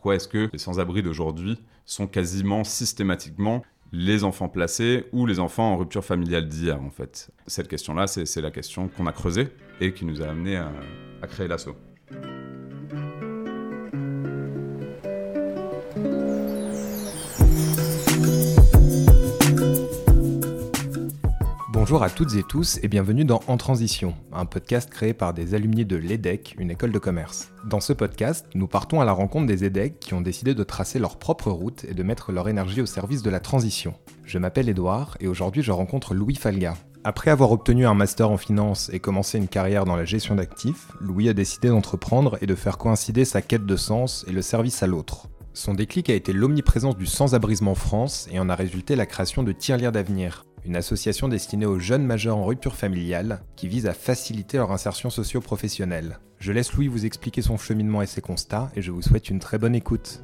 pourquoi est-ce que les sans-abri d'aujourd'hui sont quasiment systématiquement les enfants placés ou les enfants en rupture familiale d'hier en fait? Cette question-là, c'est la question qu'on a creusée et qui nous a amené à, à créer l'assaut. Bonjour à toutes et tous et bienvenue dans En Transition, un podcast créé par des alumni de l'EDEC, une école de commerce. Dans ce podcast, nous partons à la rencontre des EDEC qui ont décidé de tracer leur propre route et de mettre leur énergie au service de la transition. Je m'appelle Edouard et aujourd'hui je rencontre Louis Falga. Après avoir obtenu un master en finance et commencé une carrière dans la gestion d'actifs, Louis a décidé d'entreprendre et de faire coïncider sa quête de sens et le service à l'autre. Son déclic a été l'omniprésence du sans-abrisme en France et en a résulté la création de Tirelire d'avenir, une association destinée aux jeunes majeurs en rupture familiale qui vise à faciliter leur insertion socio-professionnelle. Je laisse Louis vous expliquer son cheminement et ses constats et je vous souhaite une très bonne écoute.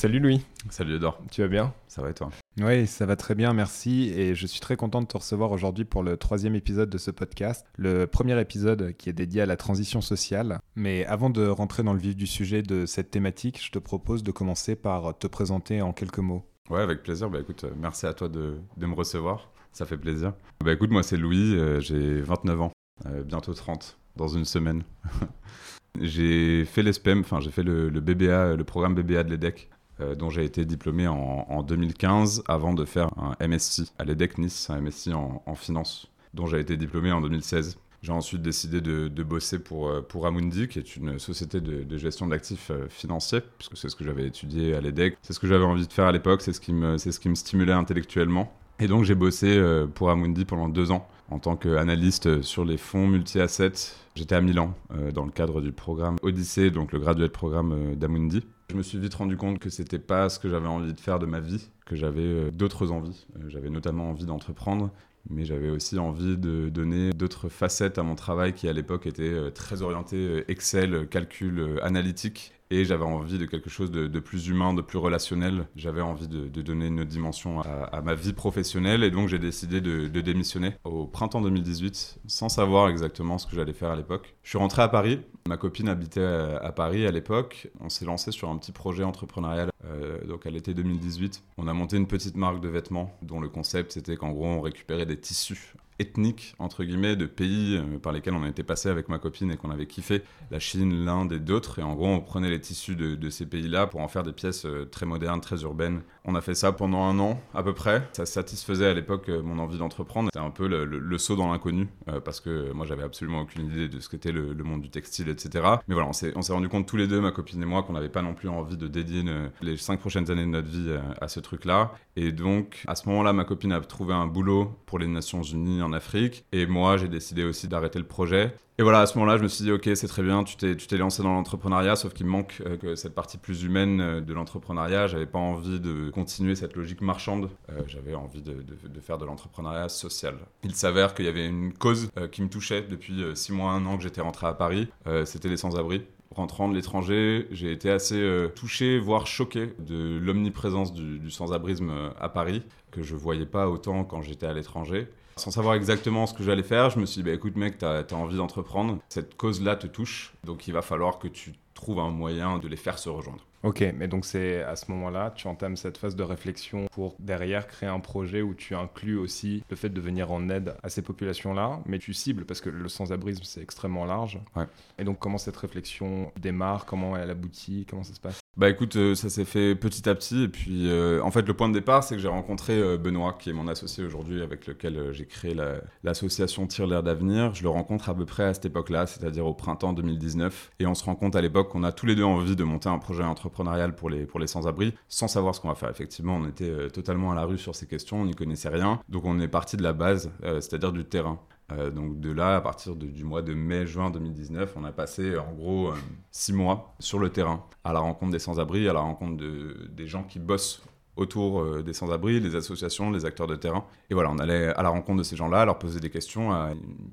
Salut Louis. Salut Edouard. Tu vas bien? Ça va et toi? Oui, ça va très bien, merci. Et je suis très content de te recevoir aujourd'hui pour le troisième épisode de ce podcast. Le premier épisode qui est dédié à la transition sociale. Mais avant de rentrer dans le vif du sujet de cette thématique, je te propose de commencer par te présenter en quelques mots. Ouais, avec plaisir. Bah écoute, euh, merci à toi de, me recevoir. Ça fait plaisir. Bah écoute, moi c'est Louis, euh, j'ai 29 ans, euh, bientôt 30, dans une semaine. j'ai fait l'ESPEM, enfin j'ai fait le, le, BBA, le programme BBA de l'EDEC dont j'ai été diplômé en, 2015 avant de faire un MSc à l'EDEC Nice, un MSc en, finance, dont j'ai été diplômé en 2016. J'ai ensuite décidé de, bosser pour, euh, pour Amundi, qui est une société de, gestion d'actifs euh, financiers, puisque c'est ce que j'avais étudié à l'EDEC. C'est ce que j'avais envie de faire à l'époque, c'est ce, qui me, ce qui me stimulait intellectuellement. Et donc j'ai bossé pour Amundi pendant deux ans en tant qu'analyste sur les fonds multi-assets. J'étais à Milan dans le cadre du programme Odyssée, donc le graduate programme d'Amundi. Je me suis vite rendu compte que c'était pas ce que j'avais envie de faire de ma vie, que j'avais euh, d'autres envies. Euh, j'avais notamment envie d'entreprendre, mais j'avais aussi envie de donner d'autres facettes à mon travail qui à l'époque était euh, très orienté Excel, calcul analytique et j'avais envie de quelque chose de, plus humain, de plus relationnel. J'avais envie de, donner une autre dimension à, ma vie professionnelle et donc j'ai décidé de, démissionner au printemps 2018 sans savoir exactement ce que j'allais faire à l'époque. Je suis rentré à Paris, ma copine habitait à, Paris à l'époque, on s'est lancé sur un petit projet entrepreneurial euh, donc à l'été 2018. On a monté une petite marque de vêtements dont le concept c'était qu'en gros on récupérait des tissus ethniques, entre guillemets, de pays euh, par lesquels on été passé avec ma copine et qu'on avait kiffé, la Chine, l'Inde et d'autres. Et en gros, on prenait les tissus de, ces pays-là pour en faire des pièces euh, très modernes, très urbaines. On a fait ça pendant un an, à peu près. Ça satisfaisait à l'époque euh, mon envie d'entreprendre. C'était un peu le, saut dans l'inconnu, parce que moi, j'avais absolument aucune idée de ce qu'était le, monde du textile, etc. Mais voilà, on s'est rendu compte tous les deux, ma copine et moi, qu'on n'avait pas non plus envie de dédier les cinq prochaines années de notre vie à, à ce truc-là. Et donc, à ce moment-là, ma copine a trouvé un boulot pour les Nations Unies en Afrique. Et moi, j'ai décidé aussi d'arrêter le projet. Et voilà, à ce moment-là, je me suis dit, ok, c'est très bien, tu t'es, lancé dans l'entrepreneuriat, sauf qu'il me manque euh, cette partie plus humaine euh, de l'entrepreneuriat. J'avais pas envie de continuer cette logique marchande. Euh, j'avais envie de, faire de l'entrepreneuriat social. Il s'avère qu'il y avait une cause qui me touchait depuis six mois, un an que j'étais rentré à Paris. c'était les sans-abri rentrant de l'étranger, j'ai été assez touché, voire choqué de l'omniprésence du, du sans-abrisme à Paris, que je voyais pas autant quand j'étais à l'étranger. Sans savoir exactement ce que j'allais faire, je me suis dit, bah, écoute mec, tu as, envie d'entreprendre, cette cause-là te touche, donc il va falloir que tu trouves un moyen de les faire se rejoindre. Ok, mais donc c'est à ce moment-là, tu entames cette phase de réflexion pour derrière créer un projet où tu inclus aussi le fait de venir en aide à ces populations-là, mais tu cibles parce que le sans-abrisme c'est extrêmement large. Ouais. Et donc comment cette réflexion démarre, comment elle aboutit, comment ça se passe? Bah écoute, euh, ça s'est fait petit à petit. Et puis, euh, en fait, le point de départ, c'est que j'ai rencontré euh, Benoît, qui est mon associé aujourd'hui, avec lequel j'ai créé l'association Tire l'air d'avenir. Je le rencontre à peu près à cette époque-là, c'est-à-dire au printemps 2019. Et on se rend compte à l'époque qu'on a tous les deux envie de monter un projet entrepreneurial pour les, pour les sans-abri, sans savoir ce qu'on va faire. Effectivement, on était totalement à la rue sur ces questions, on n'y connaissait rien. Donc on est parti de la base, c'est-à-dire du terrain. Euh, donc de là, à partir du mois de mai-juin 2019, on a passé en gros euh, six mois sur le terrain, à la rencontre des sans-abri, à la rencontre de, des gens qui bossent autour euh, des sans-abri, les associations, les acteurs de terrain. Et voilà, on allait à la rencontre de ces gens-là, leur poser des questions, à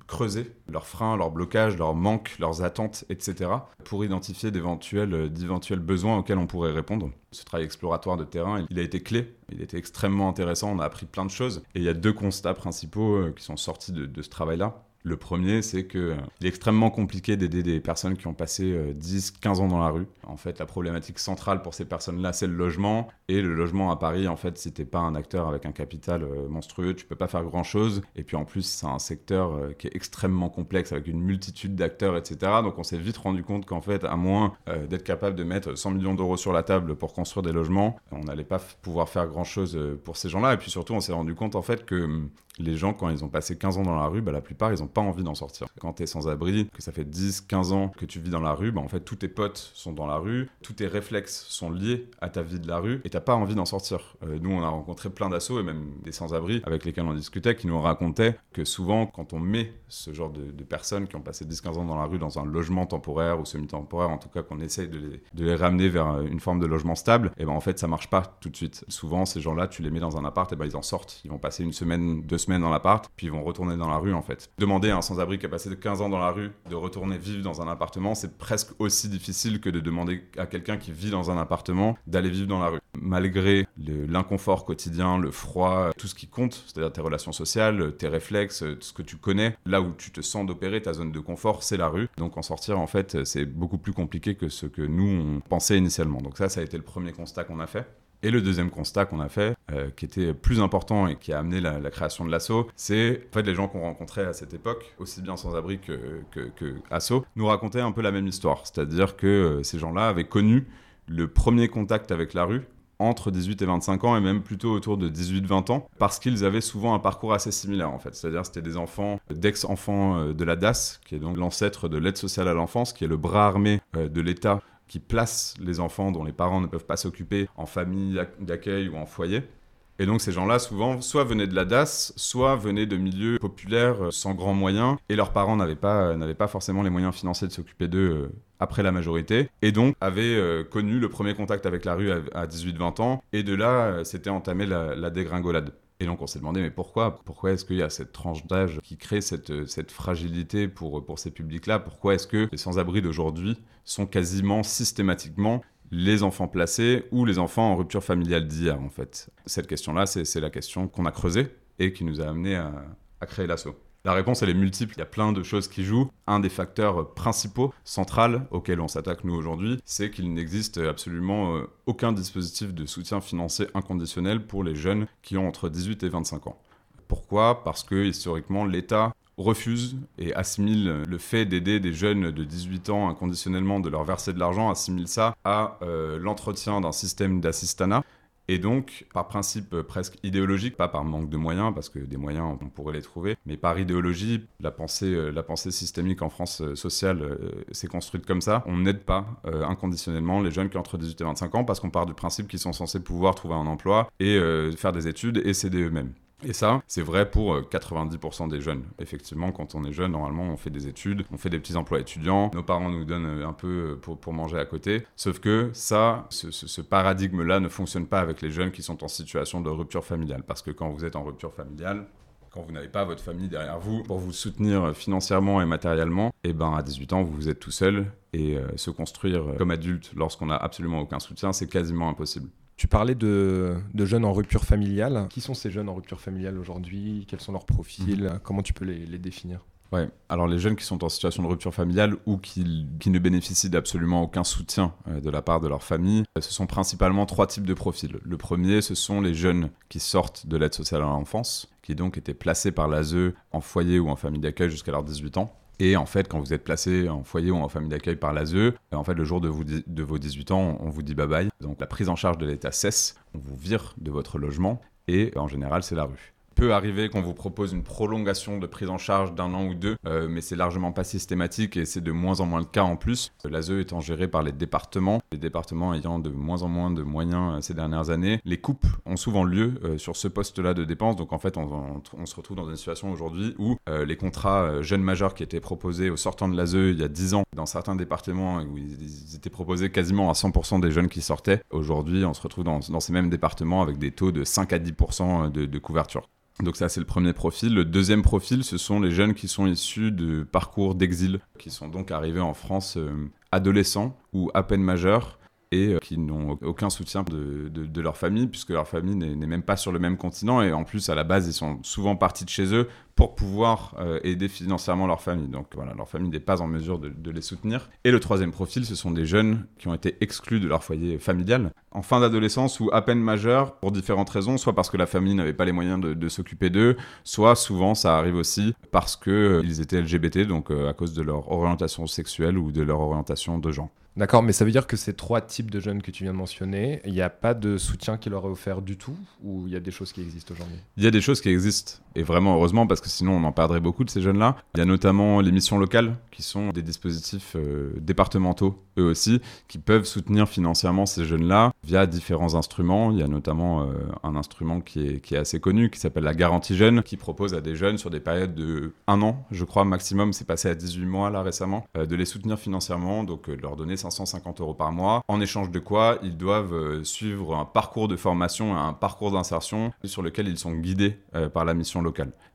creuser leurs freins, leurs blocages, leurs manques, leurs attentes, etc. pour identifier d'éventuels, euh, d'éventuels besoins auxquels on pourrait répondre. Ce travail exploratoire de terrain, il a été clé, il était extrêmement intéressant, on a appris plein de choses. Et il y a deux constats principaux euh, qui sont sortis de ce travail-là. Le premier, c'est qu'il euh, est extrêmement compliqué d'aider des personnes qui ont passé 10, euh, 15 ans dans la rue. En fait, la problématique centrale pour ces personnes-là, c'est le logement. Et le logement à Paris, en fait, si t'es pas un acteur avec un capital euh, monstrueux, tu peux pas faire grand-chose. Et puis en plus, c'est un secteur qui est extrêmement complexe avec une multitude d'acteurs, etc. Donc on s'est vite rendu compte qu'en fait, à moins d'être capable de mettre 100 millions d'euros sur la table pour construire des logements, on n'allait pas pouvoir faire grand-chose pour ces gens-là. Et puis surtout, on s'est rendu compte en fait que hum, les gens, quand ils ont passé 15 ans dans la rue, bah, la plupart, ils n'ont pas envie d'en sortir. Quand tu es sans abri, que ça fait 10, 15 ans que tu vis dans la rue, bah, en fait, tous tes potes sont dans la rue, tous tes réflexes sont liés à ta vie de la rue et t'as pas envie d'en sortir. Euh, nous, on a rencontré plein d'assauts et même des sans-abri avec lesquels on discutait qui nous racontaient que souvent, quand on met ce genre de, personnes qui ont passé 10-15 ans dans la rue dans un logement temporaire ou semi-temporaire, en tout cas qu'on essaye de les, de les, ramener vers une forme de logement stable, et ben en fait, ça marche pas tout de suite. Souvent, ces gens-là, tu les mets dans un appart, et ben ils en sortent. Ils vont passer une semaine, deux semaines dans l'appart, puis ils vont retourner dans la rue en fait. Demander à un sans-abri qui a passé 15 ans dans la rue de retourner vivre dans un appartement, c'est presque aussi difficile que de demander à quelqu'un qui vit dans un appartement d'aller vivre dans la rue. Malgré l'inconfort quotidien, le froid, tout ce qui compte, c'est-à-dire tes relations sociales, tes réflexes, ce que tu connais, là où tu te sens d'opérer, ta zone de confort, c'est la rue. Donc en sortir, en fait, c'est beaucoup plus compliqué que ce que nous, on pensait initialement. Donc ça, ça a été le premier constat qu'on a fait. Et le deuxième constat qu'on a fait, euh, qui était plus important et qui a amené la, création de l'assaut, c'est en fait les gens qu'on rencontrait à cette époque, aussi bien sans abri que, que, Asso, nous racontaient un peu la même histoire. C'est-à-dire que euh, ces gens-là avaient connu le premier contact avec la rue entre 18 et 25 ans et même plutôt autour de 18-20 ans parce qu'ils avaient souvent un parcours assez similaire en fait. C'est-à-dire c'était des enfants d'ex-enfants euh, de la DAS, qui est donc l'ancêtre de l'aide sociale à l'enfance, qui est le bras armé de l'État qui place les enfants dont les parents ne peuvent pas s'occuper en famille d'accueil ou en foyer. Et donc ces gens-là, souvent, soit venaient de la DAS, soit venaient de milieux populaires euh, sans grands moyens, et leurs parents n'avaient pas, n'avaient pas forcément les moyens financiers de s'occuper d'eux euh, après la majorité, et donc avaient euh, connu le premier contact avec la rue à, 18-20 ans, et de là, c'était entamé la dégringolade. Et donc on s'est demandé, mais pourquoi? Pourquoi est-ce qu'il y a cette tranche d'âge qui crée cette, cette fragilité pour, pour ces publics-là? Pourquoi est-ce que les sans-abri d'aujourd'hui sont quasiment systématiquement les enfants placés ou les enfants en rupture familiale d'hier, en fait? Cette question-là, c'est la question qu'on a creusée et qui nous a amené à créer l'assaut. La réponse, elle est multiple. Il y a plein de choses qui jouent. Un des facteurs principaux, central, auxquels on s'attaque nous aujourd'hui, c'est qu'il n'existe absolument euh, aucun dispositif de soutien financier inconditionnel pour les jeunes qui ont entre 18 et 25 ans. Pourquoi? Parce que historiquement, l'État refuse et assimile le fait d'aider des jeunes de 18 ans inconditionnellement, de leur verser de l'argent, assimile ça à euh, l'entretien d'un système d'assistanat et donc, par principe euh, presque idéologique, pas par manque de moyens, parce que des moyens, on pourrait les trouver, mais par idéologie, la pensée, euh, systémique en France euh, sociale s'est construite comme ça. On n'aide pas inconditionnellement les jeunes qui ont entre 18 et 25 ans, parce qu'on part du principe qu'ils sont censés pouvoir trouver un emploi et faire des études et s'aider eux-mêmes. Et ça, c'est vrai pour 90% euh, des jeunes. Effectivement, quand on est jeune, normalement, on fait des études, on fait des petits emplois étudiants, nos parents nous donnent euh, un peu euh, pour, manger à côté. Sauf que ça, ce, ce paradigme-là ne fonctionne pas avec les jeunes qui sont en situation de rupture familiale. Parce que quand vous êtes en rupture familiale, quand vous n'avez pas votre famille derrière vous pour vous soutenir financièrement et matériellement, et eh ben à 18 ans, vous êtes tout seul et se construire comme adulte lorsqu'on n'a absolument aucun soutien, c'est quasiment impossible. Tu parlais de, jeunes en rupture familiale. Qui sont ces jeunes en rupture familiale aujourd'hui? Quels sont leurs profils? Mhm. Comment tu peux les, définir? Ouais, alors les jeunes qui sont en situation de rupture familiale ou qui, ne bénéficient d'absolument aucun soutien euh, de la part de leur famille, euh, ce sont principalement trois types de profils. Le premier, ce sont les jeunes qui sortent de l'aide sociale à l'enfance, qui donc étaient placés par l'ASE en foyer ou en famille d'accueil jusqu'à leurs 18 ans, et en fait, quand vous êtes placé en foyer ou en famille d'accueil par l'ASE, en fait, le jour de, de, vos 18 ans, on vous dit bye bye. Donc la prise en charge de l'État cesse, on vous vire de votre logement et en général, c'est la rue. Peut arriver qu'on vous propose une prolongation de prise en charge d'un an ou deux, euh, mais c'est largement pas systématique et c'est de moins en moins le cas en plus. L'ASE étant géré par les départements, les départements ayant de moins en moins de moyens euh, ces dernières années, les coupes ont souvent lieu euh, sur ce poste-là de dépenses. Donc en fait, on, se retrouve dans une situation aujourd'hui où les contrats jeunes majeurs qui étaient proposés au sortant de l'ASE il y a 10 ans, dans certains départements où ils, étaient proposés quasiment à 100% des jeunes qui sortaient, aujourd'hui on se retrouve dans, ces mêmes départements avec des taux de 5 à 10% de, de couverture. Donc ça, c'est le premier profil. Le deuxième profil, ce sont les jeunes qui sont issus de parcours d'exil, qui sont donc arrivés en France euh, adolescents ou à peine majeurs et euh, qui n'ont aucun soutien de, leur famille, puisque leur famille n'est même pas sur le même continent, et en plus, à la base, ils sont souvent partis de chez eux pour pouvoir euh, aider financièrement leur famille. Donc voilà, leur famille n'est pas en mesure de, les soutenir. Et le troisième profil, ce sont des jeunes qui ont été exclus de leur foyer familial en fin d'adolescence ou à peine majeurs pour différentes raisons, soit parce que la famille n'avait pas les moyens de, de s'occuper d'eux, soit souvent ça arrive aussi parce qu'ils euh, étaient LGBT, donc à cause de leur orientation sexuelle ou de leur orientation de genre. D'accord, mais ça veut dire que ces trois types de jeunes que tu viens de mentionner, il n'y a pas de soutien qui leur est offert du tout ou il y a des choses qui existent aujourd'hui? Il y a des choses qui existent, et vraiment heureusement, parce que sinon on en perdrait beaucoup de ces jeunes-là. Il y a notamment les missions locales, qui sont des dispositifs euh, départementaux, eux aussi, qui peuvent soutenir financièrement ces jeunes-là via différents instruments. Il y a notamment euh, un instrument qui est, assez connu, qui s'appelle la garantie jeune, qui propose à des jeunes sur des périodes de un an, je crois, maximum, c'est passé à 18 mois là récemment, euh, de les soutenir financièrement, donc de leur donner 550 euros par mois, en échange de quoi ils doivent suivre un parcours de formation un parcours d'insertion sur lequel ils sont guidés par la mission locale.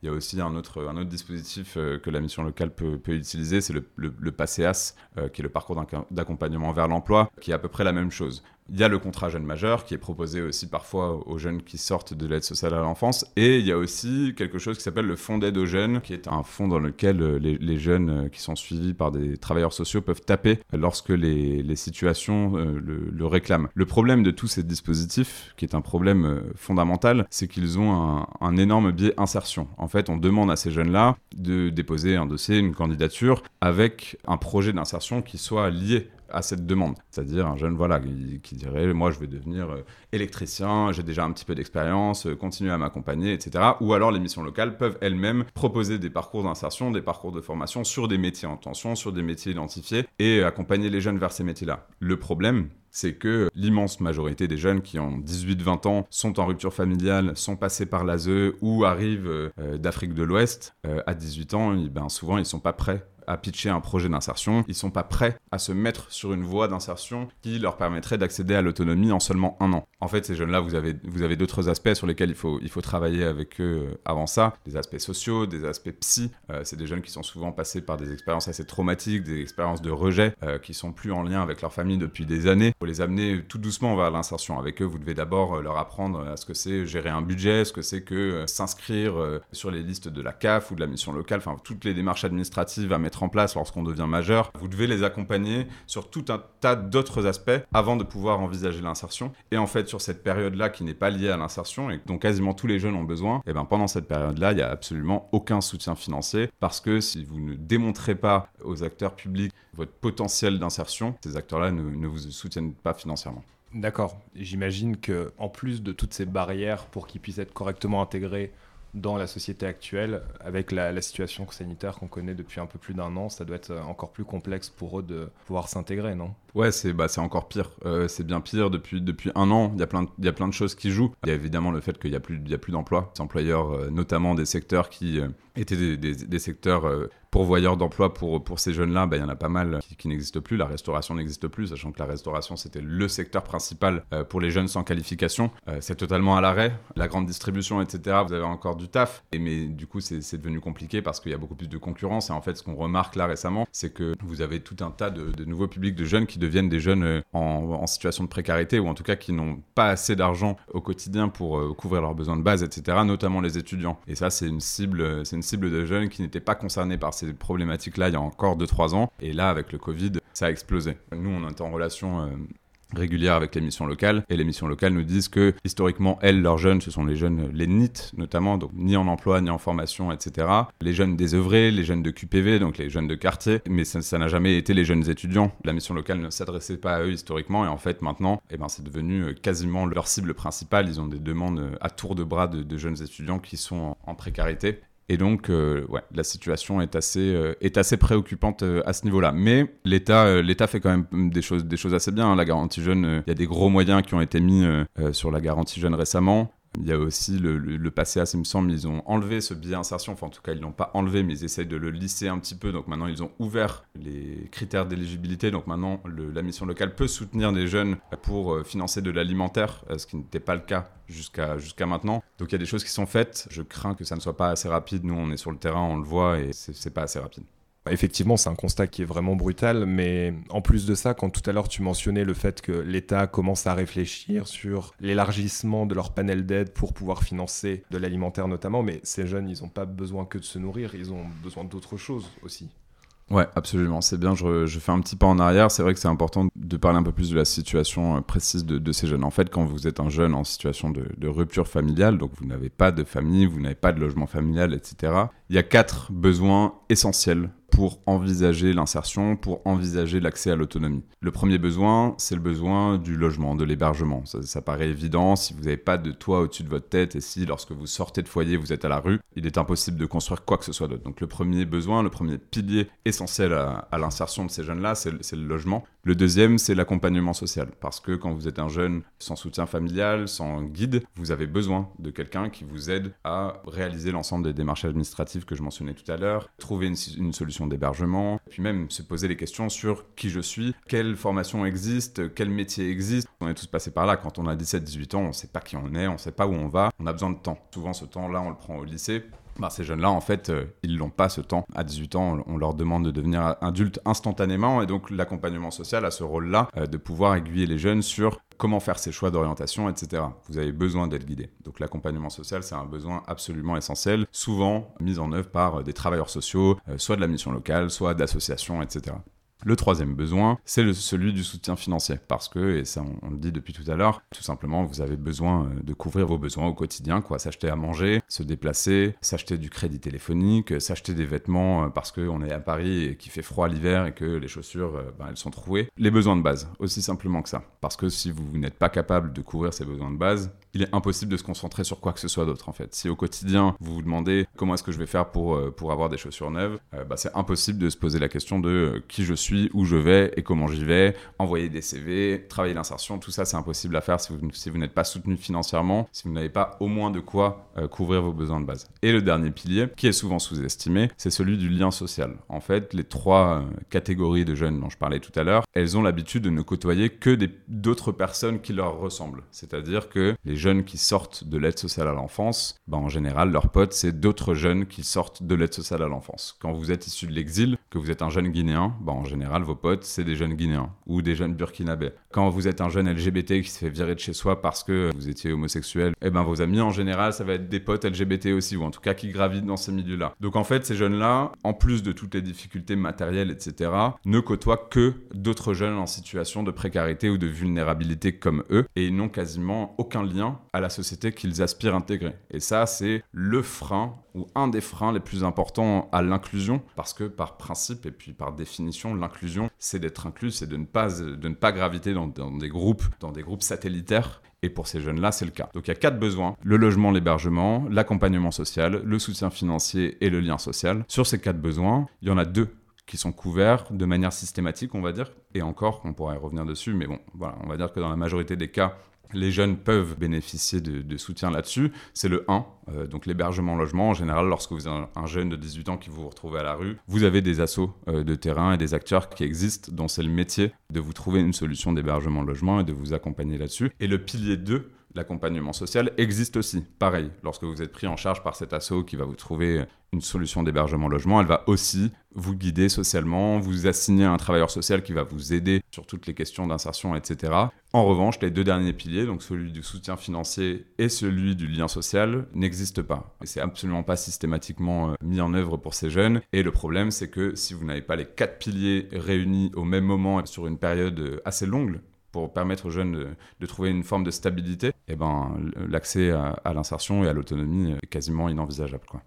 Il y a aussi un autre, dispositif euh, que la mission locale peut, utiliser, c'est le, le, PACEAS, qui est le parcours d'accompagnement vers l'emploi, qui est à peu près la même chose. Il y a le contrat jeune majeur qui est proposé aussi parfois aux jeunes qui sortent de l'aide sociale à l'enfance. Et il y a aussi quelque chose qui s'appelle le fonds d'aide aux jeunes, qui est un fonds dans lequel euh, les, jeunes euh, qui sont suivis par des travailleurs sociaux peuvent taper lorsque les, situations euh, le, réclament. Le problème de tous ces dispositifs, qui est un problème fondamental, c'est qu'ils ont un, un énorme biais insertion. En fait, on demande à ces jeunes-là de déposer un dossier, une candidature, avec un projet d'insertion qui soit lié à cette demande. C'est-à-dire un jeune voilà, qui, dirait Moi, je vais devenir euh, électricien, j'ai déjà un petit peu d'expérience, euh, continuer à m'accompagner, etc. Ou alors les missions locales peuvent elles-mêmes proposer des parcours d'insertion, des parcours de formation sur des métiers en tension, sur des métiers identifiés et accompagner les jeunes vers ces métiers-là. Le problème, c'est que l'immense majorité des jeunes qui ont 18-20 ans sont en rupture familiale, sont passés par l'ASE ou arrivent euh, d'Afrique de l'Ouest. à 18 ans, ben, souvent ils sont pas prêts à pitcher un projet d'insertion, ils sont pas prêts à se mettre sur une voie d'insertion qui leur permettrait d'accéder à l'autonomie en seulement un an. En fait, ces jeunes-là, vous avez, vous avez d'autres aspects sur lesquels il faut, il faut travailler avec eux euh, avant ça, des aspects sociaux, des aspects psy. Euh, c'est des jeunes qui sont souvent passés par des expériences assez traumatiques, des expériences de rejet, euh, qui sont plus en lien avec leur famille depuis des années. Faut les amener tout doucement vers l'insertion. Avec eux, vous devez d'abord leur apprendre à ce que c'est gérer un budget, ce que c'est que s'inscrire sur les listes de la CAF ou de la mission locale, enfin toutes les démarches administratives à mettre en place lorsqu'on devient majeur. Vous devez les accompagner sur tout un tas d'autres aspects avant de pouvoir envisager l'insertion. Et en fait, sur cette période-là qui n'est pas liée à l'insertion et dont quasiment tous les jeunes ont besoin, et eh ben pendant cette période-là, il n'y a absolument aucun soutien financier parce que si vous ne démontrez pas aux acteurs publics votre potentiel d'insertion, ces acteurs-là ne, ne vous soutiennent pas financièrement. D'accord. J'imagine que en plus de toutes ces barrières pour qu'ils puissent être correctement intégrés dans la société actuelle, avec la, situation sanitaire qu'on connaît depuis un peu plus d'un an, ça doit être encore plus complexe pour eux de pouvoir s'intégrer, non? Ouais, c'est bah, encore pire. Euh, c'est bien pire depuis, depuis un an. Il y, a plein de, y choses qui jouent. Il y a évidemment le fait qu'il n'y a plus, il a plus d'emplois. Les employeurs, euh, notamment des secteurs qui euh, étaient des, des, des secteurs pourvoyeurs d'emploi pour, pour ces jeunes-là, bah, il y en a pas mal qui, n'existent plus. La restauration n'existe plus, sachant que la restauration, c'était le secteur principal pour les jeunes sans qualification. C'est totalement à l'arrêt. La grande distribution, etc., vous avez encore du taf. Mais du coup, c'est devenu compliqué parce qu'il y a beaucoup plus de concurrence. Et en fait, ce qu'on remarque là récemment, c'est que vous avez tout un tas de, de, nouveaux publics de jeunes qui deviennent des jeunes euh, en, situation de précarité ou en tout cas qui n'ont pas assez d'argent au quotidien pour couvrir leurs besoins de base, etc., notamment les étudiants. Et ça, c'est une cible, c'est une cible de jeunes qui n'étaient pas concernés par ces problématiques-là il y a encore 2-3 ans. Et là, avec le Covid, ça a explosé. Nous, on est en relation euh, régulière avec les missions locales. Et les missions locales nous disent que historiquement, elles, leurs jeunes, ce sont les jeunes, les NIT notamment, donc ni en emploi, ni en formation, etc. Les jeunes désœuvrés, les jeunes de QPV, donc les jeunes de quartier. Mais ça n'a jamais été les jeunes étudiants. La mission locale ne s'adressait pas à eux historiquement. Et en fait, maintenant, eh ben, c'est devenu euh, quasiment leur cible principale. Ils ont des demandes euh, à tour de bras de, jeunes étudiants qui sont en précarité. Et donc, euh, ouais, la situation est assez, euh, est assez préoccupante euh, à ce niveau-là. Mais l'État, fait quand même des choses, des choses assez bien. Hein. La garantie jeune, il y a des gros moyens qui ont été mis sur la garantie jeune récemment. Il y a aussi le, le, le me semble, ils ont enlevé ce biais insertion, enfin en tout cas ils l'ont pas enlevé, mais ils essayent de le lisser un petit peu. Donc maintenant ils ont ouvert les critères d'éligibilité. Donc maintenant la mission locale peut soutenir des jeunes pour euh, financer de l'alimentaire, euh, ce qui n'était pas le cas jusqu'à jusqu'à maintenant. Donc il y a des choses qui sont faites. Je crains que ça ne soit pas assez rapide. Nous on est sur le terrain, on le voit et c'est pas assez rapide. Effectivement, c'est un constat qui est vraiment brutal, mais en plus de ça, quand tout à l'heure tu mentionnais le fait que l'État commence à réfléchir sur l'élargissement de leur panel d'aide pour pouvoir financer de l'alimentaire notamment, mais ces jeunes, ils n'ont pas besoin que de se nourrir, ils ont besoin d'autres choses aussi. Ouais, absolument. C'est bien, je, fais un petit pas en arrière. C'est vrai que c'est important de parler un peu plus de la situation euh, précise de, ces jeunes. En fait, quand vous êtes un jeune en situation de rupture familiale, donc vous n'avez pas de famille, vous n'avez pas de logement familial, etc., il y a quatre besoins essentiels pour envisager l'insertion, pour envisager l'accès à l'autonomie. Le premier besoin, c'est le besoin du logement, de l'hébergement. Ça, paraît évident, si vous n'avez pas de toit au-dessus de votre tête et si lorsque vous sortez de foyer, vous êtes à la rue, il est impossible de construire quoi que ce soit d'autre. Donc le premier besoin, le premier pilier essentiel à, l'insertion de ces jeunes-là, c'est le logement. Le deuxième, c'est l'accompagnement social. Parce que quand vous êtes un jeune sans soutien familial, sans guide, vous avez besoin de quelqu'un qui vous aide à réaliser l'ensemble des démarches administratives que je mentionnais tout à l'heure, trouver une, solution d'hébergement, puis même se poser les questions sur qui je suis, quelle formation existe, quel métier existe. On est tous passés par là. Quand on a 17-18 ans, on ne sait pas qui on est, on ne sait pas où on va, on a besoin de temps. Souvent, ce temps-là, on le prend au lycée bah, ces jeunes-là, en fait, euh, ils n'ont pas ce temps. À 18 ans, on leur demande de devenir adulte instantanément, et donc l'accompagnement social a ce rôle-là euh, de pouvoir aiguiller les jeunes sur comment faire ses choix d'orientation, etc. Vous avez besoin d'être guidé. Donc l'accompagnement social, c'est un besoin absolument essentiel, souvent mis en œuvre par euh, des travailleurs sociaux, soit de la mission locale, soit d'associations, etc. Le troisième besoin, c'est celui du soutien financier. Parce que, et ça on, le dit depuis tout à l'heure, tout simplement, vous avez besoin euh, de couvrir vos besoins au quotidien, quoi. S'acheter à manger, se déplacer, s'acheter du crédit téléphonique, s'acheter des vêtements euh, parce qu'on est à Paris et qu'il fait froid l'hiver et que les chaussures, euh, ben, elles sont trouées. Les besoins de base, aussi simplement que ça. Parce que si vous n'êtes pas capable de couvrir ces besoins de base, il est impossible de se concentrer sur quoi que ce soit d'autre en fait. Si au quotidien vous vous demandez comment est-ce que je vais faire pour, pour avoir des chaussures neuves, bah, c'est impossible de se poser la question de qui je suis, où je vais et comment j'y vais, envoyer des CV, travailler l'insertion, tout ça c'est impossible à faire si vous, si vous n'êtes pas soutenu financièrement, si vous n'avez pas au moins de quoi euh, couvrir vos besoins de base. Et le dernier pilier, qui est souvent sous-estimé, c'est celui du lien social. En fait, les trois euh, catégories de jeunes dont je parlais tout à l'heure, elles ont l'habitude de ne côtoyer que d'autres personnes qui leur ressemblent. C'est-à-dire que les jeunes qui sortent de l'aide sociale à l'enfance, ben, en général, leurs potes, c'est d'autres jeunes qui sortent de l'aide sociale à l'enfance. Quand vous êtes issu de l'exil, que vous êtes un jeune guinéen, ben, en général, vos potes, c'est des jeunes Guinéens ou des jeunes Burkinabés. Quand vous êtes un jeune LGBT qui se fait virer de chez soi parce que vous étiez homosexuel, eh ben vos amis en général, ça va être des potes LGBT aussi, ou en tout cas qui gravitent dans ces milieux-là. Donc en fait, ces jeunes-là, en plus de toutes les difficultés matérielles, etc., ne côtoient que d'autres jeunes en situation de précarité ou de vulnérabilité comme eux, et ils n'ont quasiment aucun lien à la société qu'ils aspirent à intégrer. Et ça, c'est le frein ou un des freins les plus importants à l'inclusion, parce que par principe et puis par définition, l'inclusion, c'est d'être inclus, c'est de ne pas, de ne pas graviter dans, des groupes, dans des groupes satellitaires. Et pour ces jeunes-là, c'est le cas. Donc il y a quatre besoins le logement, l'hébergement, l'accompagnement social, le soutien financier et le lien social. Sur ces quatre besoins, il y en a deux qui sont couverts de manière systématique, on va dire. Et encore, on pourrait revenir dessus, mais bon, voilà, on va dire que dans la majorité des cas, les jeunes peuvent bénéficier de, soutien là-dessus. C'est le 1, euh, donc l'hébergement logement. En général, lorsque vous êtes un, jeune de 18 ans qui vous retrouvez à la rue, vous avez des assauts euh, de terrain et des acteurs qui existent, dont c'est le métier de vous trouver une solution d'hébergement logement et de vous accompagner là-dessus. Et le pilier 2, l'accompagnement social existe aussi. Pareil, lorsque vous êtes pris en charge par cet asso qui va vous trouver une solution d'hébergement logement, elle va aussi vous guider socialement, vous assigner un travailleur social qui va vous aider sur toutes les questions d'insertion, etc. En revanche, les deux derniers piliers, donc celui du soutien financier et celui du lien social, n'existent pas. C'est absolument pas systématiquement euh, mis en œuvre pour ces jeunes. Et le problème, c'est que si vous n'avez pas les quatre piliers réunis au même moment sur une période euh, assez longue, pour permettre aux jeunes de, trouver une forme de stabilité, eh ben, l'accès à, l'insertion et à l'autonomie est quasiment inenvisageable. Quoi.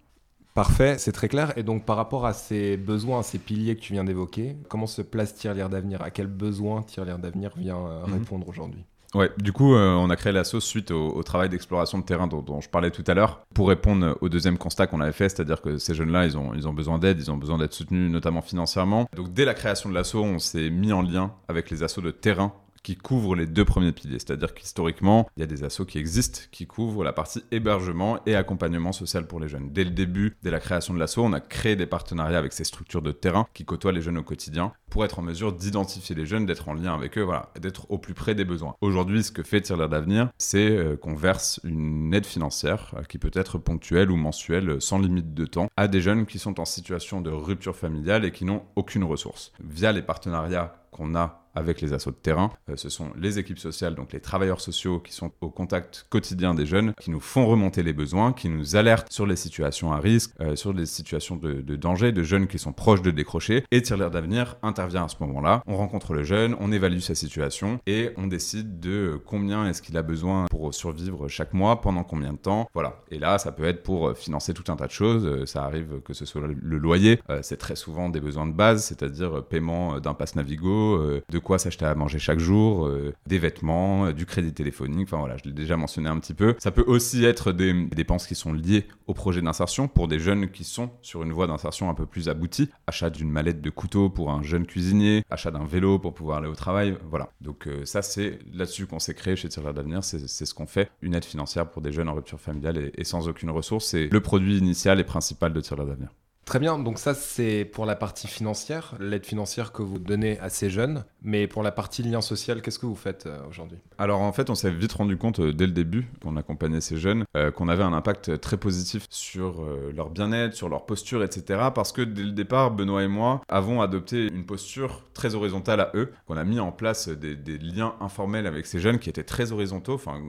Parfait, c'est très clair. Et donc par rapport à ces besoins, à ces piliers que tu viens d'évoquer, comment se place Tirelire d'avenir? À quel besoin Tirelire d'avenir vient euh, mhm. répondre aujourd'hui? Ouais, du coup, euh, on a créé l'assaut suite au, travail d'exploration de terrain dont, je parlais tout à l'heure, pour répondre au deuxième constat qu'on avait fait, c'est-à-dire que ces jeunes-là, ils ont, ils ont besoin d'aide, ils ont besoin d'être soutenus, notamment financièrement. Donc, dès la création de l'assaut, on s'est mis en lien avec les assauts de terrain qui couvrent les deux premiers piliers. C'est-à-dire qu'historiquement, il y a des assos qui existent qui couvrent la partie hébergement et accompagnement social pour les jeunes. Dès le début, dès la création de l'asso, on a créé des partenariats avec ces structures de terrain qui côtoient les jeunes au quotidien pour être en mesure d'identifier les jeunes, d'être en lien avec eux, voilà, d'être au plus près des besoins. Aujourd'hui, ce que fait Tirelire d'avenir, c'est euh, qu'on verse une aide financière euh, qui peut être ponctuelle ou mensuelle euh, sans limite de temps à des jeunes qui sont en situation de rupture familiale et qui n'ont aucune ressource. Via les partenariats qu'on a avec les assauts de terrain. Euh, ce sont les équipes sociales, donc les travailleurs sociaux qui sont au contact quotidien des jeunes, qui nous font remonter les besoins, qui nous alertent sur les situations à risque, euh, sur les situations de, danger, de jeunes qui sont proches de décrocher. Et Tirelire d'avenir intervient à ce moment-là. On rencontre le jeune, on évalue sa situation et on décide de combien est-ce qu'il a besoin pour survivre chaque mois, pendant combien de temps. Voilà. Et là, ça peut être pour financer tout un tas de choses. Euh, ça arrive que ce soit le loyer. C'est très souvent des besoins de base, c'est-à-dire paiement d'un pass Navigo, de quoi s'acheter à manger chaque jour, euh, des vêtements, euh, du crédit téléphonique, enfin voilà, je l'ai déjà mentionné un petit peu. Ça peut aussi être des dépenses qui sont liées au projet d'insertion pour des jeunes qui sont sur une voie d'insertion un peu plus aboutie. Achat d'une mallette de couteau pour un jeune cuisinier, achat d'un vélo pour pouvoir aller au travail, voilà. Donc euh, ça c'est là-dessus qu'on s'est créé chez Tireur d'avenir, c'est ce qu'on fait, une aide financière pour des jeunes en rupture familiale et, et sans aucune ressource. C'est le produit initial et principal de Tireur d'avenir. Très bien, donc ça c'est pour la partie financière, l'aide financière que vous donnez à ces jeunes, mais pour la partie lien social, qu'est-ce que vous faites euh, aujourd'hui? Alors en fait on s'est vite rendu compte euh, dès le début qu'on accompagnait ces jeunes euh, qu'on avait un impact très positif sur leur bien-être, sur leur posture, etc. Parce que dès le départ, Benoît et moi avons adopté une posture très horizontale à eux, qu'on a mis en place des, liens informels avec ces jeunes qui étaient très horizontaux, enfin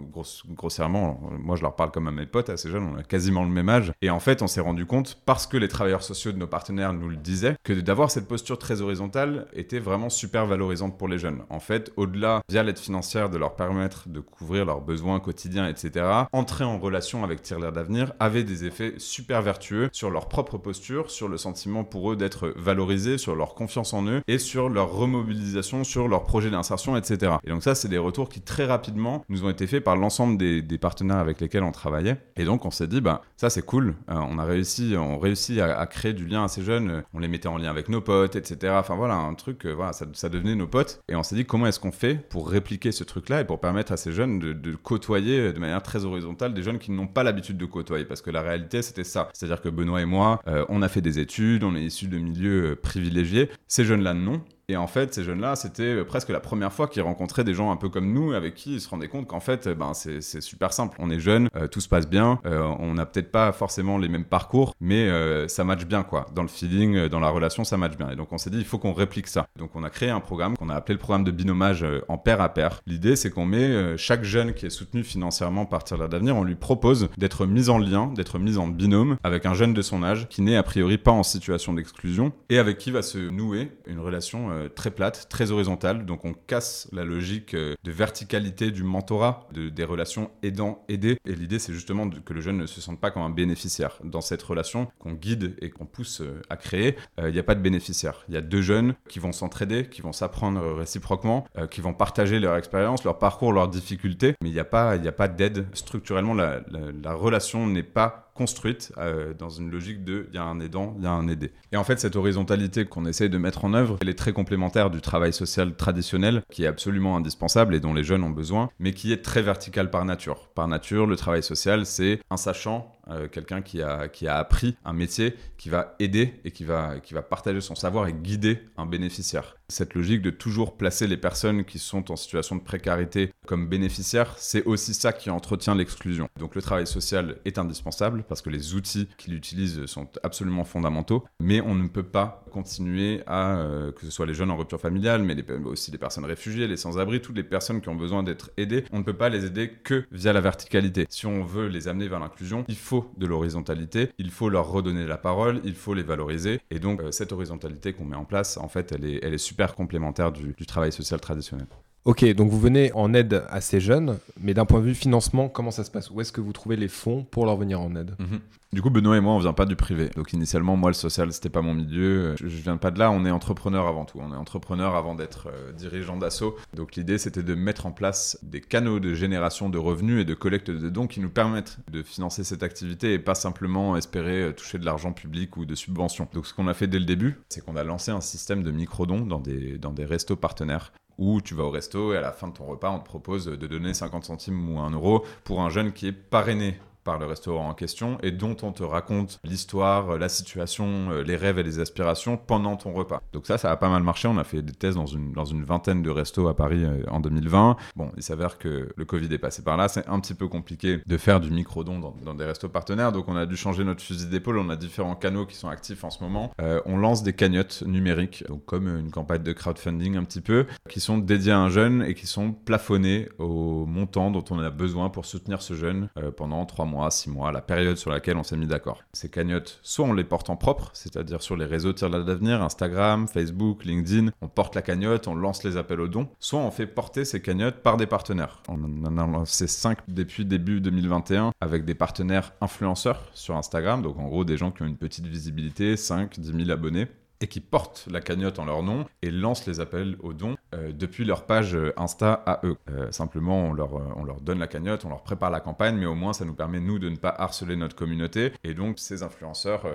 grossièrement, moi je leur parle comme à mes potes, à ces jeunes on a quasiment le même âge, et en fait on s'est rendu compte parce que les travailleurs sociaux de nos partenaires nous le disaient, que d'avoir cette posture très horizontale était vraiment super valorisante pour les jeunes. En fait, au-delà, via l'aide financière, de leur permettre de couvrir leurs besoins quotidiens, etc., entrer en relation avec Tirelire d'avenir avait des effets super vertueux sur leur propre posture, sur le sentiment pour eux d'être valorisés, sur leur confiance en eux et sur leur remobilisation, sur leur projet d'insertion, etc. Et donc ça, c'est des retours qui très rapidement nous ont été faits par l'ensemble des, partenaires avec lesquels on travaillait. Et donc on s'est dit, bah ça c'est cool, euh, on a réussi, on réussit à, à créer du lien à ces jeunes, euh, on les mettait en lien avec nos potes, etc. Enfin voilà, un truc, euh, voilà, ça, devenait nos potes. Et on s'est dit comment est-ce qu'on fait pour répliquer ce truc-là et pour permettre à ces jeunes de, côtoyer euh, de manière très horizontale des jeunes qui n'ont pas l'habitude de côtoyer? Parce que la réalité, c'était ça. C'est-à-dire que Benoît et moi, on a fait des études, on est issus de milieux privilégiés. Ces jeunes-là, non. Et en fait, ces jeunes-là, c'était euh, presque la première fois qu'ils rencontraient des gens un peu comme nous, avec qui ils se rendaient compte qu'en fait, euh, ben, c'est super simple. On est jeunes, euh, tout se passe bien, on n'a peut-être pas forcément les mêmes parcours, mais ça match bien, quoi. Dans le feeling, dans la relation, ça match bien. Et donc, on s'est dit, il faut qu'on réplique ça. Donc, on a créé un programme qu'on a appelé le programme de binomage en paire à paire. L'idée, c'est qu'on met chaque jeune qui est soutenu financièrement par Tirelire d'avenir, on lui propose d'être mis en lien, d'être mis en binôme avec un jeune de son âge qui n'est a priori pas en situation d'exclusion et avec qui va se nouer une relation euh, très plate, très horizontale. Donc on casse la logique euh, de verticalité du mentorat, de, des relations aidant-aidé. Et l'idée, c'est justement que le jeune ne se sente pas comme un bénéficiaire. Dans cette relation qu'on guide et qu'on pousse euh, à créer, il n'y a pas de bénéficiaire. Il y a deux jeunes qui vont s'entraider, qui vont s'apprendre réciproquement, qui vont partager leur expérience, leur parcours, leurs difficultés. Mais il n'y a pas, a pas d'aide. Structurellement, la relation n'est pas construite euh, dans une logique de il y a un aidant, il y a un aidé. Et en fait, cette horizontalité qu'on essaye de mettre en œuvre, elle est très complémentaire du travail social traditionnel, qui est absolument indispensable et dont les jeunes ont besoin, mais qui est très vertical par nature. Par nature, le travail social, c'est un sachant euh, quelqu'un qui a, qui a appris un métier, qui va aider et qui va, qui va partager son savoir et guider un bénéficiaire. Cette logique de toujours placer les personnes qui sont en situation de précarité comme bénéficiaires, c'est aussi ça qui entretient l'exclusion. Donc le travail social est indispensable parce que les outils qu'il utilise sont absolument fondamentaux, mais on ne peut pas continuer à, euh, que ce soit les jeunes en rupture familiale, mais aussi les personnes réfugiées, les sans-abri, toutes les personnes qui ont besoin d'être aidées, on ne peut pas les aider que via la verticalité. Si on veut les amener vers l'inclusion, il faut de l'horizontalité, il faut leur redonner la parole, il faut les valoriser. Et donc, euh, cette horizontalité qu'on met en place, en fait, elle est, elle est super complémentaire du, du travail social traditionnel. Ok, donc vous venez en aide à ces jeunes, mais d'un point de vue financement, comment ça se passe? Où est-ce que vous trouvez les fonds pour leur venir en aide? Mhm. Du coup, Benoît et moi, on vient pas du privé. Donc initialement, moi, le social, c'était pas mon milieu. Je, viens pas de là. On est entrepreneur avant tout. On est entrepreneur avant d'être euh, dirigeant d'assaut. Donc l'idée, c'était de mettre en place des canaux de génération de revenus et de collecte de dons qui nous permettent de financer cette activité et pas simplement espérer euh, toucher de l'argent public ou de subventions. Donc ce qu'on a fait dès le début, c'est qu'on a lancé un système de micro-dons dans des, dans des restos partenaires où tu vas au resto et à la fin de ton repas, on te propose de donner 50 centimes ou 1 euro pour un jeune qui est parrainé par le restaurant en question et dont on te raconte l'histoire, euh, la situation, euh, les rêves et les aspirations pendant ton repas. Donc ça, ça a pas mal marché. On a fait des tests dans une, dans une vingtaine de restos à Paris euh, en 2020. Bon, il s'avère que le Covid est passé par là. C'est un petit peu compliqué de faire du micro-don dans, des restos partenaires. Donc on a dû changer notre fusil d'épaule. On a différents canaux qui sont actifs en ce moment. on lance des cagnottes numériques, donc comme une campagne de crowdfunding un petit peu, qui sont dédiées à un jeune et qui sont plafonnées au montant dont on a besoin pour soutenir ce jeune pendant trois mois mois, six mois, la période sur laquelle on s'est mis d'accord. Ces cagnottes, soit on les porte en propre, c'est-à-dire sur les réseaux Tire d'avenir, Instagram, Facebook, LinkedIn, on porte la cagnotte, on lance les appels aux dons, soit on fait porter ces cagnottes par des partenaires. On en a lancé cinq depuis début 2021 avec des partenaires influenceurs sur Instagram, donc en gros des gens qui ont une petite visibilité, 5, 10 000 abonnés et qui portent la cagnotte en leur nom et lancent les appels aux dons euh, depuis leur page euh, Insta à eux. Euh, simplement, on leur, on leur donne la cagnotte, on leur prépare la campagne, mais au moins ça nous permet, nous, de ne pas harceler notre communauté. Et donc, ces influenceurs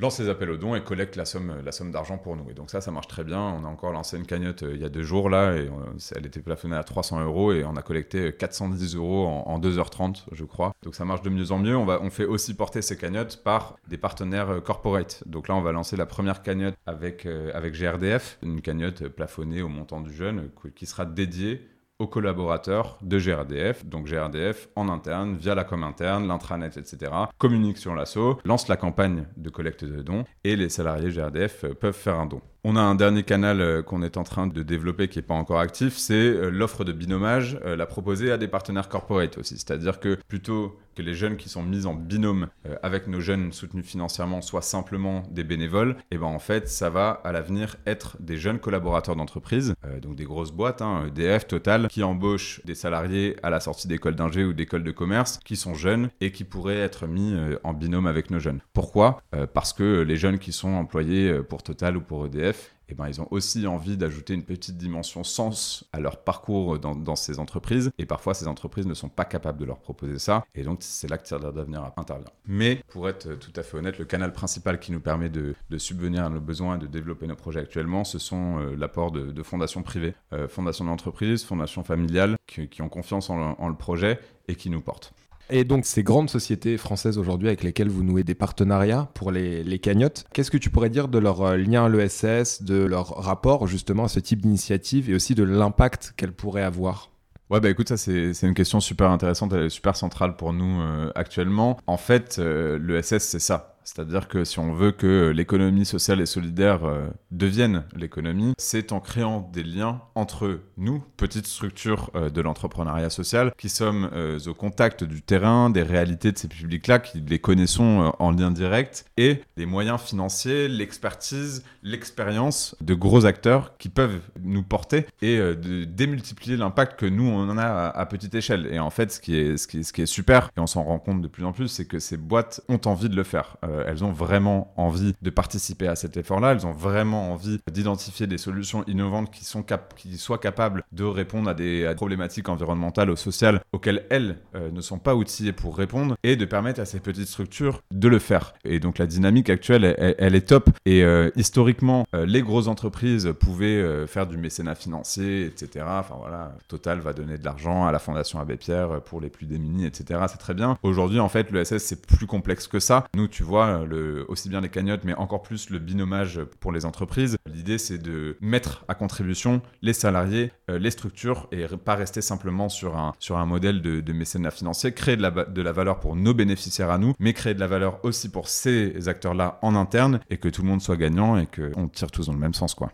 lance les appels aux dons et collecte la somme, d'argent pour nous. Et donc ça, ça marche très bien. On a encore lancé une cagnotte euh, il y a deux jours là, et elle était plafonnée à 300 euros et on a collecté 410 euros en, 2h30, je crois. Donc ça marche de mieux en mieux. On, fait aussi porter ces cagnottes par des partenaires euh, corporate. Donc là, on va lancer la première cagnotte avec, euh, avec GRDF, une cagnotte plafonnée au montant du jeune qui sera dédiée aux collaborateurs de GRDF. Donc GRDF en interne, via la com interne, l'intranet, etc., communique sur l'assaut, lance la campagne de collecte de dons et les salariés GRDF peuvent faire un don. On a un dernier canal euh, qu'on est en train de développer qui n'est pas encore actif, c'est euh, l'offre de binomage, euh, la proposer à des partenaires corporate aussi. C'est-à-dire que plutôt les jeunes qui sont mis en binôme avec nos jeunes soutenus financièrement soient simplement des bénévoles, et eh ben en fait ça va à l'avenir être des jeunes collaborateurs d'entreprise, donc des grosses boîtes, hein, EDF, Total, qui embauchent des salariés à la sortie d'école d'ingé ou d'école de commerce qui sont jeunes et qui pourraient être mis en binôme avec nos jeunes. Pourquoi? Parce que les jeunes qui sont employés pour Total ou pour EDF eh ben, ils ont aussi envie d'ajouter une petite dimension sens à leur parcours dans, ces entreprises. Et parfois, ces entreprises ne sont pas capables de leur proposer ça. Et donc, c'est là que Tiers d'avenir intervient. Mais pour être tout à fait honnête, le canal principal qui nous permet de, subvenir à nos besoins et de développer nos projets actuellement, ce sont euh, l'apport de, fondations privées, euh, fondations d'entreprise, fondations familiales, qui, ont confiance en le projet et qui nous portent. Et donc ces grandes sociétés françaises aujourd'hui avec lesquelles vous nouez des partenariats pour les, les cagnottes, qu'est-ce que tu pourrais dire de leur euh, lien à l'ESS, de leur rapport justement à ce type d'initiative et aussi de l'impact qu'elles pourraient avoir? Ouais, bah écoute, ça c'est une question super intéressante, elle est super centrale pour nous euh, actuellement. En fait, euh, l'ESS c'est ça. C'est-à-dire que si on veut que l'économie sociale et solidaire euh, devienne l'économie, c'est en créant des liens entre nous, petites structures euh, de l'entrepreneuriat social, qui sommes euh, au contact du terrain, des réalités de ces publics-là, qui les connaissons en lien direct, et les moyens financiers, l'expertise, l'expérience de gros acteurs qui peuvent nous porter et démultiplier l'impact que nous, on en a à, petite échelle. Et en fait, ce qui est, super, et on s'en rend compte de plus en plus, c'est que ces boîtes ont envie de le faire. Elles ont vraiment envie de participer à cet effort-là, elles ont vraiment envie d'identifier des solutions innovantes qui, sont qui soient capables de répondre à des, problématiques environnementales ou sociales auxquelles elles euh, ne sont pas outillées pour répondre et de permettre à ces petites structures de le faire. Et donc la dynamique actuelle, elle, est top. Et euh, historiquement, les grosses entreprises pouvaient faire du mécénat financier, etc. Enfin voilà, Total va donner de l'argent à la Fondation Abbé Pierre pour les plus démunis, etc. C'est très bien. Aujourd'hui, en fait, le SS, c'est plus complexe que ça. Nous, tu vois, le, aussi bien les cagnottes, mais encore plus le binomage pour les entreprises. L'idée, c'est de mettre à contribution les salariés, euh, les structures, et pas rester simplement sur un, sur un modèle de, de mécénat financier, créer de la, de la valeur pour nos bénéficiaires à nous, mais créer de la valeur aussi pour ces acteurs-là en interne, et que tout le monde soit gagnant et qu'on tire tous dans le même sens, quoi.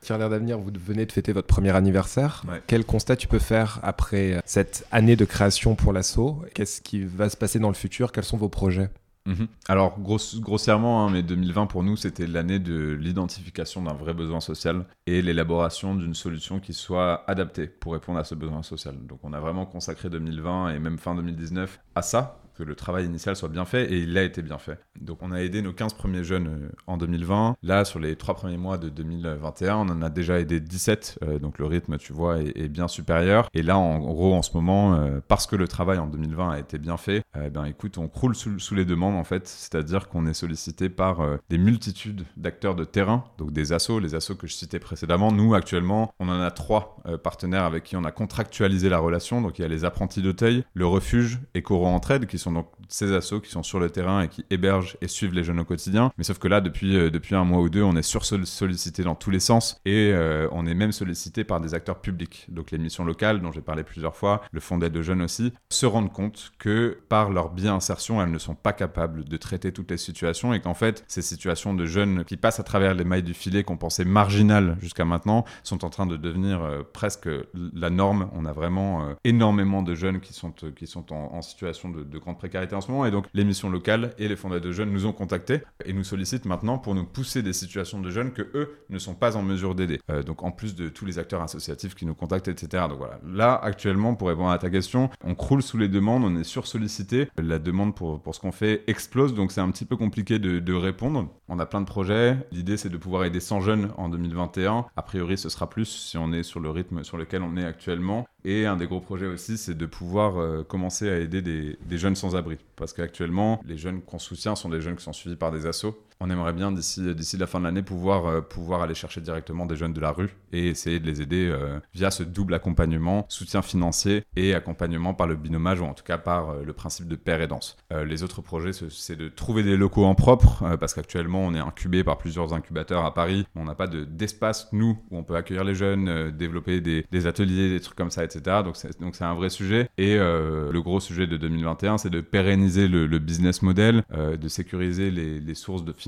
Tiens, l'air d'avenir, vous venez de fêter votre premier anniversaire. Quel constat tu peux faire après cette année de création pour l'assaut? Qu'est-ce qui va se passer dans le futur? Quels sont vos projets? Mhm. Alors, grossièrement, hein, mais 2020 pour nous, c'était l'année de l'identification d'un vrai besoin social et l'élaboration d'une solution qui soit adaptée pour répondre à ce besoin social. Donc, on a vraiment consacré 2020 et même fin 2019 à ça, que le travail initial soit bien fait et il a été bien fait. Donc on a aidé nos 15 premiers jeunes euh, en 2020. Là, sur les trois premiers mois de 2021, on en a déjà aidé 17. Euh, donc le rythme, tu vois, est, bien supérieur. Et là, en gros, en ce moment, euh, parce que le travail en 2020 a été bien fait, ben écoute, on croule sous, les demandes en fait. C'est-à-dire qu'on est sollicité par des multitudes d'acteurs de terrain, donc des assos, les assos que je citais précédemment. Nous, actuellement, on en a trois partenaires avec qui on a contractualisé la relation. Donc il y a les apprentis d'Auteuil, le refuge et Coro Entraide qui sont donc ces assos qui sont sur le terrain et qui hébergent et suivent les jeunes au quotidien. Mais sauf que là, depuis, euh, depuis un mois ou deux, on est sur-sollicité dans tous les sens et euh, on est même sollicité par des acteurs publics. Donc les missions locales, dont j'ai parlé plusieurs fois, le Fonds d'aide de jeunes aussi, se rendent compte que par leur bien-insertion, elles ne sont pas capables de traiter toutes les situations et qu'en fait, ces situations de jeunes qui passent à travers les mailles du filet qu'on pensait marginales jusqu'à maintenant sont en train de devenir euh, presque la norme. On a vraiment énormément de jeunes qui sont, qui sont en, situation de, de grande précarité en ce moment. Et donc, les missions locales et les fondateurs de jeunes nous ont contactés et nous sollicitent maintenant pour nous pousser des situations de jeunes que eux ne sont pas en mesure d'aider. Euh, donc, en plus de tous les acteurs associatifs qui nous contactent, etc. Donc voilà. Là, actuellement, pour répondre à ta question, on croule sous les demandes, on est sur-sollicité. La demande pour, pour ce qu'on fait explose, donc c'est un petit peu compliqué de, de répondre. On a plein de projets. L'idée, c'est de pouvoir aider 100 jeunes en 2021. A priori, ce sera plus si on est sur le rythme sur lequel on est actuellement. Et un des gros projets aussi, c'est de pouvoir euh, commencer à aider des, des jeunes sans-abri. Parce qu'actuellement, les jeunes qu'on soutient sont des jeunes qui sont suivis par des assos on aimerait bien d'ici la fin de l'année pouvoir euh, pouvoir aller chercher directement des jeunes de la rue et essayer de les aider euh, via ce double accompagnement, soutien financier et accompagnement par le binomage ou en tout cas par euh, le principe de et danse. les autres projets c'est de trouver des locaux en propre parce qu'actuellement on est incubé par plusieurs incubateurs à Paris, on n'a pas d'espace nous où on peut accueillir les jeunes, développer des, ateliers, des trucs comme ça, etc. Donc c'est donc c'est un vrai sujet et le gros sujet de 2021 c'est de pérenniser le, business model, de sécuriser les, les sources de financement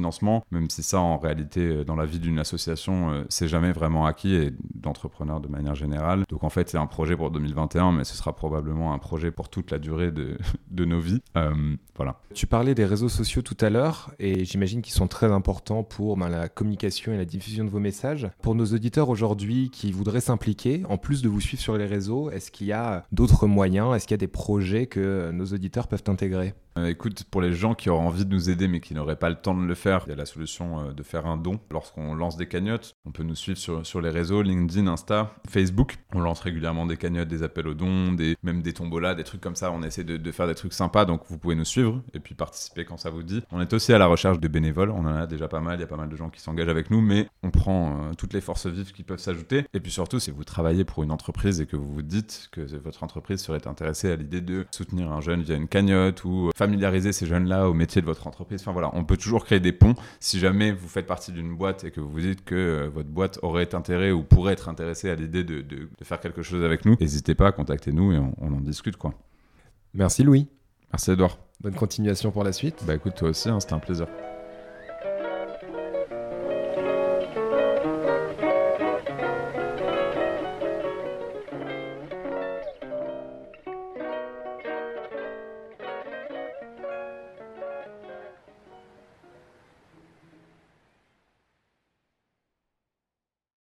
même si ça, en réalité, euh, dans la vie d'une association, euh, c'est jamais vraiment acquis et d'entrepreneurs de manière générale. Donc en fait, c'est un projet pour 2021, mais ce sera probablement un projet pour toute la durée de, de nos vies. Euh, voilà. Tu parlais des réseaux sociaux tout à l'heure et j'imagine qu'ils sont très importants pour ben, la communication et la diffusion de vos messages. Pour nos auditeurs aujourd'hui qui voudraient s'impliquer, en plus de vous suivre sur les réseaux, est-ce qu'il y a d'autres moyens Est-ce qu'il y a des projets que nos auditeurs peuvent intégrer? Écoute, pour les gens qui auraient envie de nous aider mais qui n'auraient pas le temps de le faire, il y a la solution euh, de faire un don lorsqu'on lance des cagnottes. On peut nous suivre sur, les réseaux, LinkedIn, Insta, Facebook. On lance régulièrement des cagnottes, des appels aux dons, même des tombolas, des trucs comme ça. On essaie de, faire des trucs sympas, donc vous pouvez nous suivre et puis participer quand ça vous dit. On est aussi à la recherche de bénévoles. On en a déjà pas mal. Il y a pas mal de gens qui s'engagent avec nous, mais on prend euh, toutes les forces vives qui peuvent s'ajouter. Et puis surtout, si vous travaillez pour une entreprise et que vous vous dites que votre entreprise serait intéressée à l'idée de soutenir un jeune via une cagnotte ou familiariser ces jeunes-là au métier de votre entreprise, enfin voilà, on peut toujours créer des ponts. Si jamais vous faites partie d'une boîte et que vous vous dites que euh, votre boîte aurait intérêt ou pourrait être intéressée à l'idée de, faire quelque chose avec nous, n'hésitez pas à contacter nous et on, on, en discute quoi. Merci Louis. Merci Edouard. Bonne continuation pour la suite. Bah écoute toi aussi, hein, c'était un plaisir.